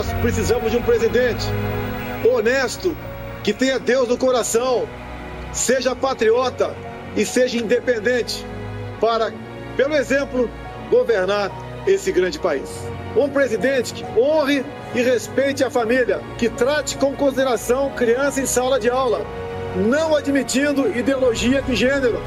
Nós precisamos de um presidente honesto, que tenha Deus no coração, seja patriota e seja independente para, pelo exemplo, governar esse grande país. Um presidente que honre e respeite a família, que trate com consideração criança em sala de aula, não admitindo ideologia de gênero.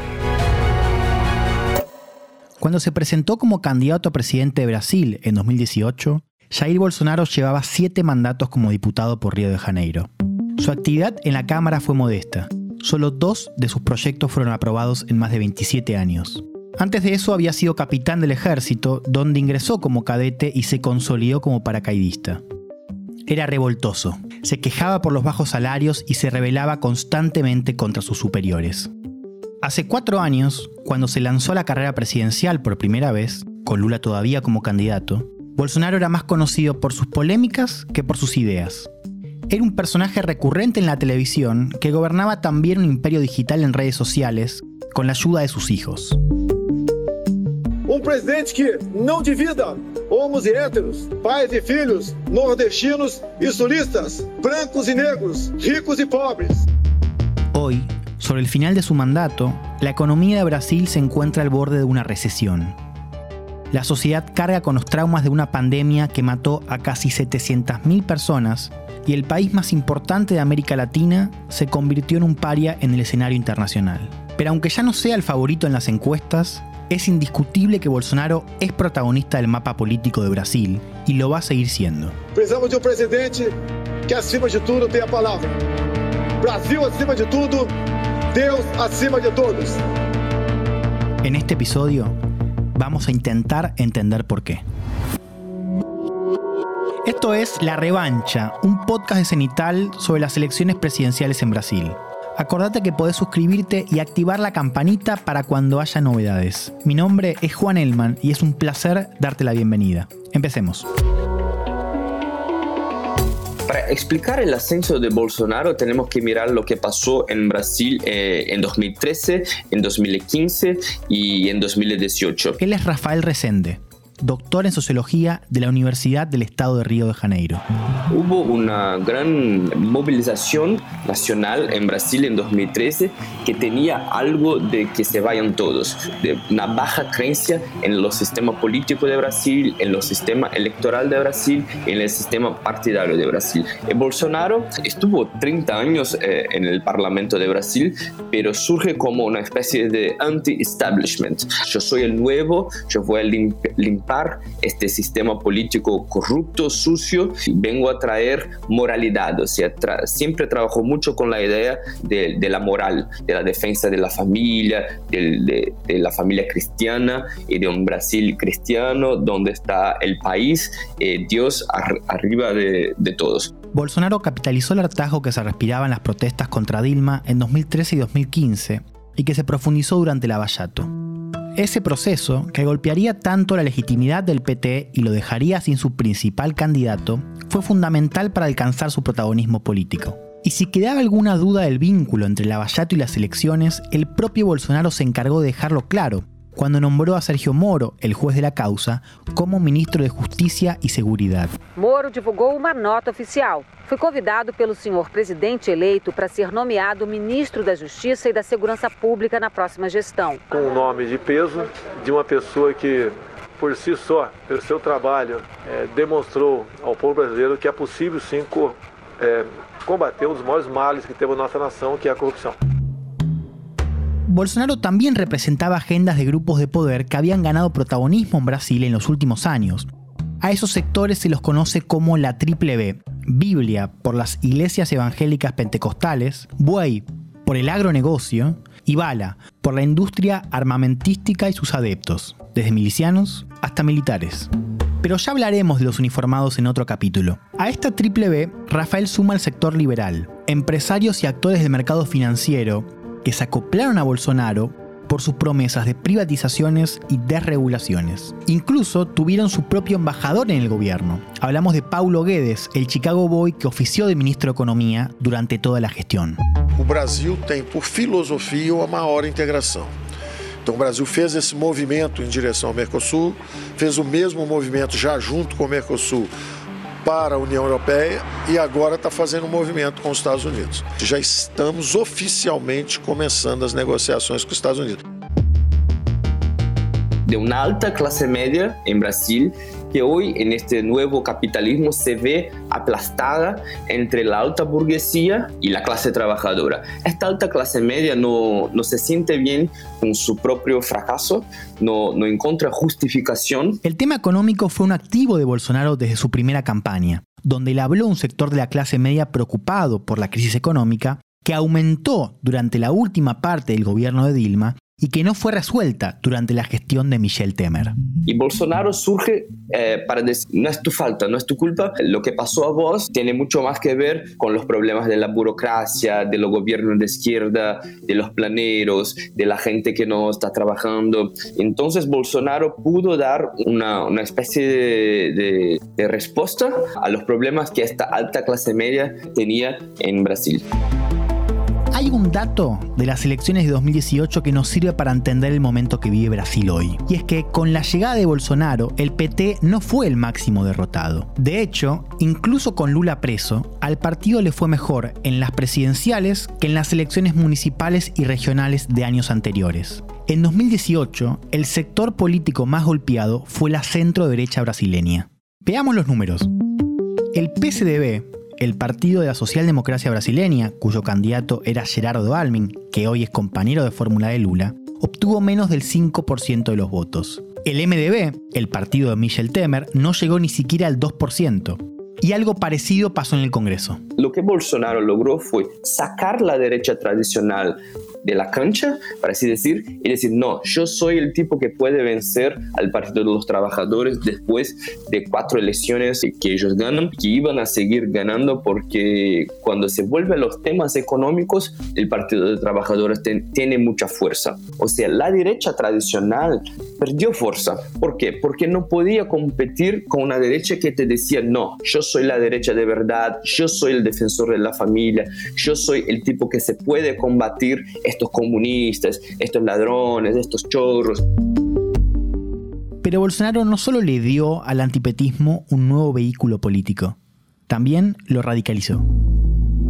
Cuando se presentó como candidato a presidente de Brasil en 2018, Jair Bolsonaro llevaba siete mandatos como diputado por Río de Janeiro. Su actividad en la Cámara fue modesta. Solo dos de sus proyectos fueron aprobados en más de 27 años. Antes de eso había sido capitán del ejército, donde ingresó como cadete y se consolidó como paracaidista. Era revoltoso, se quejaba por los bajos salarios y se rebelaba constantemente contra sus superiores. Hace cuatro años, cuando se lanzó a la carrera presidencial por primera vez, con Lula todavía como candidato, Bolsonaro era más conocido por sus polémicas que por sus ideas. Era un personaje recurrente en la televisión que gobernaba también un imperio digital en redes sociales con la ayuda de sus hijos. Um presidente que não divida homos héteros, pais e filhos, nordestinos e sulistas, brancos e negros, ricos e pobres. Hoy, sobre el final de su mandato, la economía de Brasil se encuentra al borde de una recesión. La sociedad carga con los traumas de una pandemia que mató a casi 700.000 personas y el país más importante de América Latina se convirtió en un paria en el escenario internacional. Pero aunque ya no sea el favorito en las encuestas, es indiscutible que Bolsonaro es protagonista del mapa político de Brasil y lo va a seguir siendo. Precisamos de um presidente que acima de tudo tenha a palavra. Brasil acima de tudo, Deus acima de todos. En este episodio vamos a intentar entender por qué. Esto es La Revancha, un podcast de Cenital sobre las elecciones presidenciales en Brasil. Acordate que podés suscribirte y activar la campanita para cuando haya novedades. Mi nombre es Juan Elman y es un placer darte la bienvenida. Empecemos. Para explicar el ascenso de Bolsonaro tenemos que mirar lo que pasó en Brasil eh, en 2013, en 2015 y en 2018. Él es Rafael Resende, doctor en sociología de la Universidad del Estado de Río de Janeiro. Hubo una gran movilización nacional en Brasil en 2013 que tenía algo de que se vayan todos, de una baja creencia en los sistemas políticos de Brasil, en los sistemas electoral de Brasil, en el sistema partidario de Brasil. Eh, Bolsonaro estuvo 30 años eh, en el Parlamento de Brasil, pero surge como una especie de anti-establishment. Yo soy el nuevo, yo voy a limpiar este sistema político corrupto, sucio, y vengo a traer moralidad. O sea, siempre trabajo mucho con la idea de, la moral, de la defensa de la familia, de, la familia cristiana y de un Brasil cristiano donde está el país, eh, Dios arriba de, de todos. Bolsonaro capitalizó el hartazgo que se respiraba en las protestas contra Dilma en 2013 y 2015 y que se profundizó durante la Vallato. Ese proceso, que golpearía tanto la legitimidad del PT y lo dejaría sin su principal candidato, fue fundamental para alcanzar su protagonismo político. Y si quedaba alguna duda del vínculo entre Lavallato y las elecciones, el propio Bolsonaro se encargó de dejarlo claro, cuando nombró a Sergio Moro, el juez de la causa, como ministro de Justicia y Seguridad. Moro divulgou uma nota oficial. Fui convidado pelo senhor presidente eleito para ser nomeado ministro da Justiça e da Segurança Pública na próxima gestão. Com um nome de peso de uma pessoa que por si só, pelo seu trabalho, é, demonstrou ao povo brasileiro que é possível sim co, é, combater um dos maiores males que temos na nossa nação, que é a corrupção. Bolsonaro también representaba agendas de grupos de poder que habían ganado protagonismo en Brasil en los últimos años. A esos sectores se los conoce como la Triple B, Biblia por las iglesias evangélicas pentecostales, Buey por el agronegocio y Bala por la industria armamentística y sus adeptos, desde milicianos hasta militares. Pero ya hablaremos de los uniformados en otro capítulo. A esta triple B, Rafael suma el sector liberal, empresarios y actores del mercado financiero que se acoplaron a Bolsonaro por sus promesas de privatizaciones y desregulaciones. Incluso tuvieron su propio embajador en el gobierno. Hablamos de Paulo Guedes, el Chicago Boy que ofició de ministro de Economía durante toda la gestión. O Brasil tem por filosofia uma maior integração. Então o Brasil fez esse movimento em direção ao Mercosul, fez o mesmo movimento já junto com o Mercosul para a União Europeia e agora está fazendo um movimento com os Estados Unidos. Já estamos oficialmente começando as negociações com os Estados Unidos. De uma alta classe média em Brasil que hoy en este nuevo capitalismo se ve aplastada entre la alta burguesía y la clase trabajadora. Esta alta clase media no, no se siente bien con su propio fracaso, no, no encuentra justificación. El tema económico fue un activo de Bolsonaro desde su primera campaña, donde le habló un sector de la clase media preocupado por la crisis económica que aumentó durante la última parte del gobierno de Dilma y que no fue resuelta durante la gestión de Michel Temer. Y Bolsonaro surge eh, para decir, no es tu falta, no es tu culpa, lo que pasó a vos tiene mucho más que ver con los problemas de la burocracia, de los gobiernos de izquierda, de los planeros, de la gente que no está trabajando. Entonces Bolsonaro pudo dar una, una especie de, de respuesta a los problemas que esta alta clase media tenía en Brasil. Hay un dato de las elecciones de 2018 que nos sirve para entender el momento que vive Brasil hoy. Y es que con la llegada de Bolsonaro, el PT no fue el máximo derrotado. De hecho, incluso con Lula preso, al partido le fue mejor en las presidenciales que en las elecciones municipales y regionales de años anteriores. En 2018, el sector político más golpeado fue la centro derecha brasileña. Veamos los números. El PSDB, el Partido de la Socialdemocracia Brasileña, cuyo candidato era Gerardo Almin, que hoy es compañero de fórmula de Lula, obtuvo menos del 5% de los votos. El MDB, el partido de Michel Temer, no llegó ni siquiera al 2%. Y algo parecido pasó en el Congreso. Lo que Bolsonaro logró fue sacar la derecha tradicional de la cancha, para así decir, y decir, no, yo soy el tipo que puede vencer al Partido de los Trabajadores después de cuatro elecciones que ellos ganan, que iban a seguir ganando porque cuando se vuelven los temas económicos, el Partido de Trabajadores tiene mucha fuerza. O sea, la derecha tradicional perdió fuerza. ¿Por qué? Porque no podía competir con una derecha que te decía, no, yo soy la derecha de verdad, yo soy el defensor de la familia, yo soy el tipo que se puede combatir estos comunistas, estos ladrones, estos chorros. Pero Bolsonaro no solo le dio al antipetismo un nuevo vehículo político, también lo radicalizó.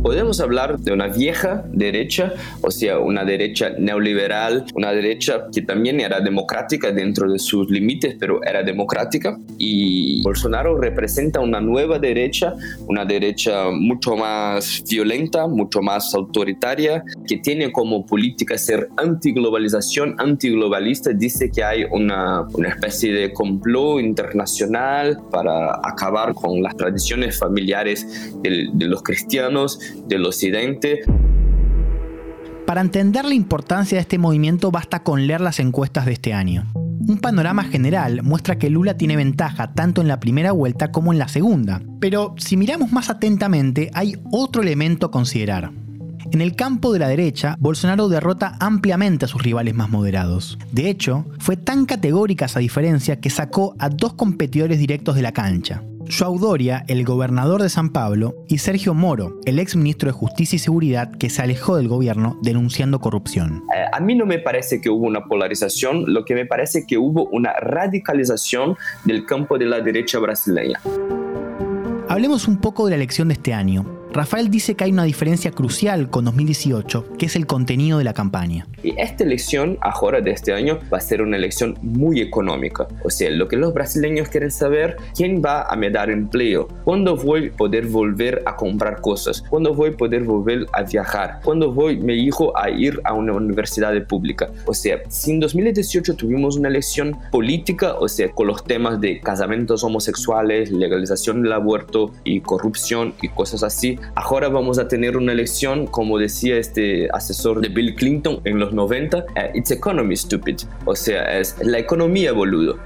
Podemos hablar de una vieja derecha, o sea, una derecha neoliberal, una derecha que también era democrática dentro de sus límites, pero era democrática. Y Bolsonaro representa una nueva derecha, una derecha mucho más violenta, mucho más autoritaria, que tiene como política ser antiglobalización, antiglobalista. Dice que hay una, una especie de complot internacional para acabar con las tradiciones familiares de, de los cristianos del occidente. Para entender la importancia de este movimiento basta con leer las encuestas de este año. Un panorama general muestra que Lula tiene ventaja tanto en la primera vuelta como en la segunda, pero si miramos más atentamente hay otro elemento a considerar. En el campo de la derecha, Bolsonaro derrota ampliamente a sus rivales más moderados. De hecho, fue tan categórica esa diferencia que sacó a dos competidores directos de la cancha. Joao Doria, el gobernador de San Pablo, y Sergio Moro, el ex ministro de Justicia y Seguridad que se alejó del gobierno denunciando corrupción. Eh, a mí no me parece que hubo una polarización, lo que me parece que hubo una radicalización del campo de la derecha brasileña. Hablemos un poco de la elección de este año. Rafael dice que hay una diferencia crucial con 2018, que es el contenido de la campaña. Y esta elección, ahora de este año, va a ser una elección muy económica. O sea, lo que los brasileños quieren saber, ¿quién va a me dar empleo? ¿Cuándo voy a poder volver a comprar cosas? ¿Cuándo voy a poder volver a viajar? ¿Cuándo voy mi hijo a ir a una universidad pública? O sea, si en 2018 tuvimos una elección política, o sea, con los temas de casamientos homosexuales, legalización del aborto y corrupción y cosas así, Ahora vamos a tener una elección, como decía este asesor de Bill Clinton en los 90, eh, it's economy stupid, o sea, es la economía boludo.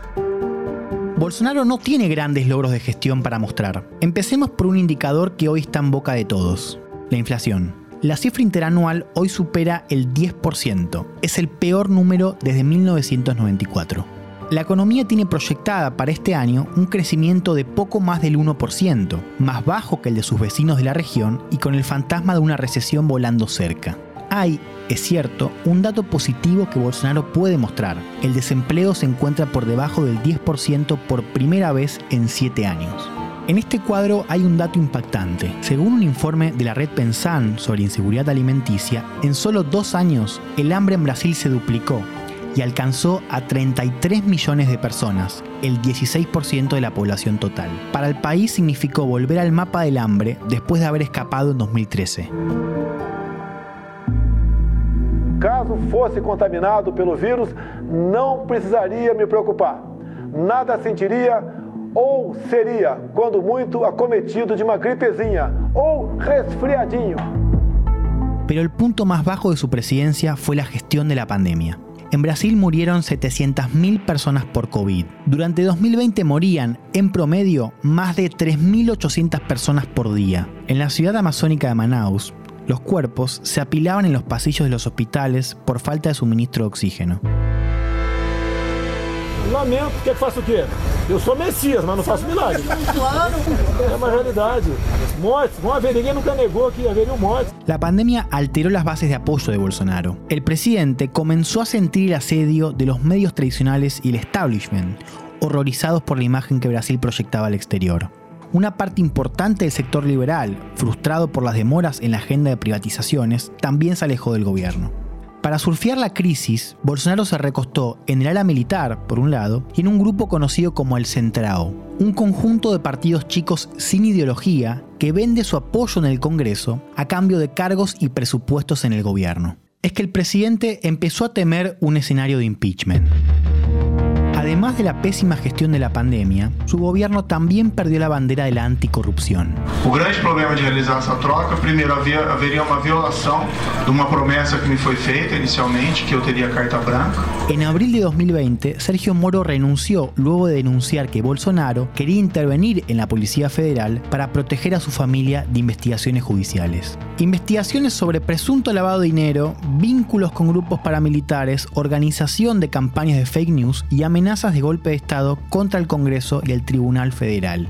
Bolsonaro no tiene grandes logros de gestión para mostrar. Empecemos por un indicador que hoy está en boca de todos, la inflación. La cifra interanual hoy supera el 10%. Es el peor número desde 1994. La economía tiene proyectada para este año un crecimiento de poco más del 1%, más bajo que el de sus vecinos de la región y con el fantasma de una recesión volando cerca. Hay, es cierto, un dato positivo que Bolsonaro puede mostrar. El desempleo se encuentra por debajo del 10% por primera vez en 7 años. En este cuadro hay un dato impactante. Según un informe de la red Pensan sobre inseguridad alimenticia, en solo dos años el hambre en Brasil se duplicó y alcanzó a 33 millones de personas, el 16% de la población total. Para el país significó volver al mapa del hambre después de haber escapado en 2013. Caso fosse contaminado pelo vírus, não precisaria me preocupar. Nada sentiria ou seria, quando muito, acometido de uma gripezinha ou resfriadinho. Pero el punto más bajo de su presidencia fue la gestión de la pandemia. En Brasil murieron 700.000 personas por COVID. Durante 2020 morían, en promedio, más de 3.800 personas por día. En la ciudad amazónica de Manaus, los cuerpos se apilaban en los pasillos de los hospitales por falta de suministro de oxígeno. Lamento, que faço o? Eu sou Messias, mas não faço milagre. É uma realidade. Mortes, vão haver, ninguém nunca negou que haveria mortes. La pandemia alteró las bases de apoyo de Bolsonaro. El presidente comenzó a sentir el asedio de los medios tradicionales y el establishment, horrorizados por la imagen que Brasil proyectaba al exterior. Una parte importante del sector liberal, frustrado por las demoras en la agenda de privatizaciones, también se alejó del gobierno. Para surfear la crisis, Bolsonaro se recostó en el ala militar, por un lado, y en un grupo conocido como el Centrao, un conjunto de partidos chicos sin ideología que vende su apoyo en el Congreso a cambio de cargos y presupuestos en el gobierno. Es que el presidente empezó a temer un escenario de impeachment. Además de la pésima gestión de la pandemia, su gobierno también perdió la bandera de la anticorrupción. O grande problema de realizar essa troca, primeiro havia, haveria uma violação de uma promessa que me foi feita inicialmente, que eu teria carta branca. En abril de 2020, Sergio Moro renunció luego de denunciar que Bolsonaro quería intervenir en la Policía Federal para proteger a su familia de investigaciones judiciales. Investigaciones sobre presunto lavado de dinero, vínculos con grupos paramilitares, organización de campañas de fake news y amenazas de golpe de Estado contra el Congreso y el Tribunal Federal.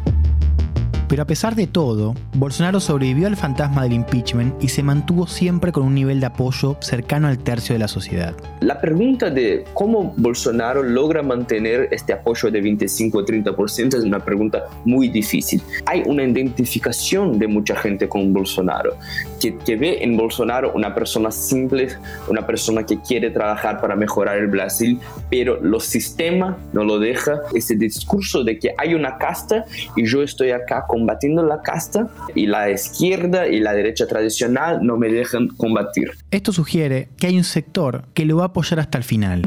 Pero a pesar de todo, Bolsonaro sobrevivió al fantasma del impeachment y se mantuvo siempre con un nivel de apoyo cercano al tercio de la sociedad. La pregunta de cómo Bolsonaro logra mantener este apoyo de 25 o 30% es una pregunta muy difícil. Hay una identificación de mucha gente con Bolsonaro, que, que ve en Bolsonaro una persona simple, una persona que quiere trabajar para mejorar el Brasil, pero los sistemas no lo dejan. Ese discurso de que hay una casta y yo estoy acá combatiendo la casta y la izquierda y la derecha tradicional no me dejan combatir. Esto sugiere que hay un sector que lo va a apoyar hasta el final.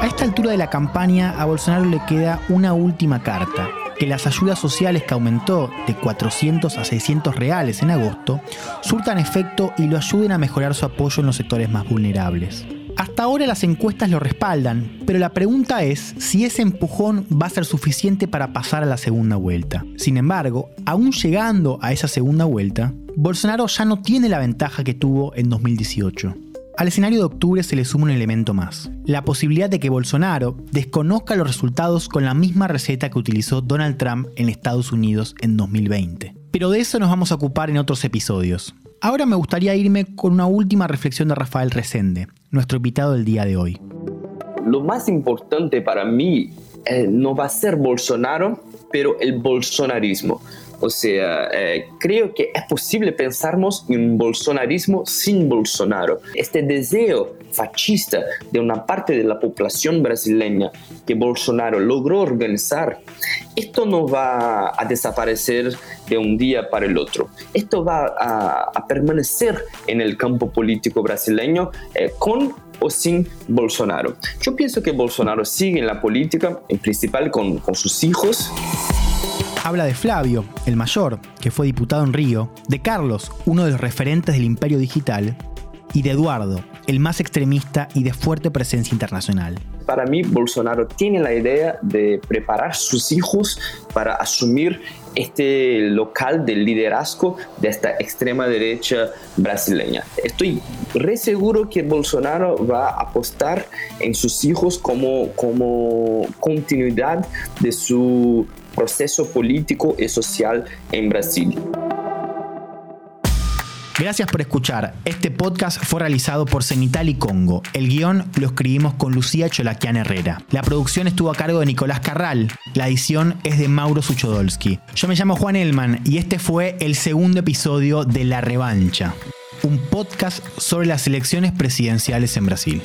A esta altura de la campaña a Bolsonaro le queda una última carta, que las ayudas sociales que aumentó de 400 a 600 reales en agosto surtan efecto y lo ayuden a mejorar su apoyo en los sectores más vulnerables. Hasta ahora las encuestas lo respaldan, pero la pregunta es si ese empujón va a ser suficiente para pasar a la segunda vuelta. Sin embargo, aún llegando a esa segunda vuelta, Bolsonaro ya no tiene la ventaja que tuvo en 2018. Al escenario de octubre se le suma un elemento más, la posibilidad de que Bolsonaro desconozca los resultados con la misma receta que utilizó Donald Trump en Estados Unidos en 2020. Pero de eso nos vamos a ocupar en otros episodios. Ahora me gustaría irme con una última reflexión de Rafael Resende, nuestro invitado del día de hoy. Lo más importante para mí eh, no va a ser Bolsonaro, pero el bolsonarismo. O sea, eh, creo que es posible pensarnos en un bolsonarismo sin Bolsonaro. Este deseo fascista de una parte de la población brasileña que Bolsonaro logró organizar, esto no va a desaparecer de un día para el otro. Esto va a, a permanecer en el campo político brasileño eh, con o sin Bolsonaro. Yo pienso que Bolsonaro sigue en la política, en principal con, con sus hijos. Habla de Flavio, el mayor, que fue diputado en Río, de Carlos, uno de los referentes del imperio digital, y de Eduardo, el más extremista y de fuerte presencia internacional. Para mí, Bolsonaro tiene la idea de preparar sus hijos para asumir este local del liderazgo de esta extrema derecha brasileña. Estoy re seguro que Bolsonaro va a apostar en sus hijos como, como continuidad de su proceso político y social en Brasil. Gracias por escuchar. Este podcast fue realizado por y Congo. El guion lo escribimos con Lucía Cholaquian Herrera. La producción estuvo a cargo de Nicolás Carral. La edición es de Mauro Suchodolski. Yo me llamo Juan Elman y este fue el segundo episodio de La Revancha, un podcast sobre las elecciones presidenciales en Brasil.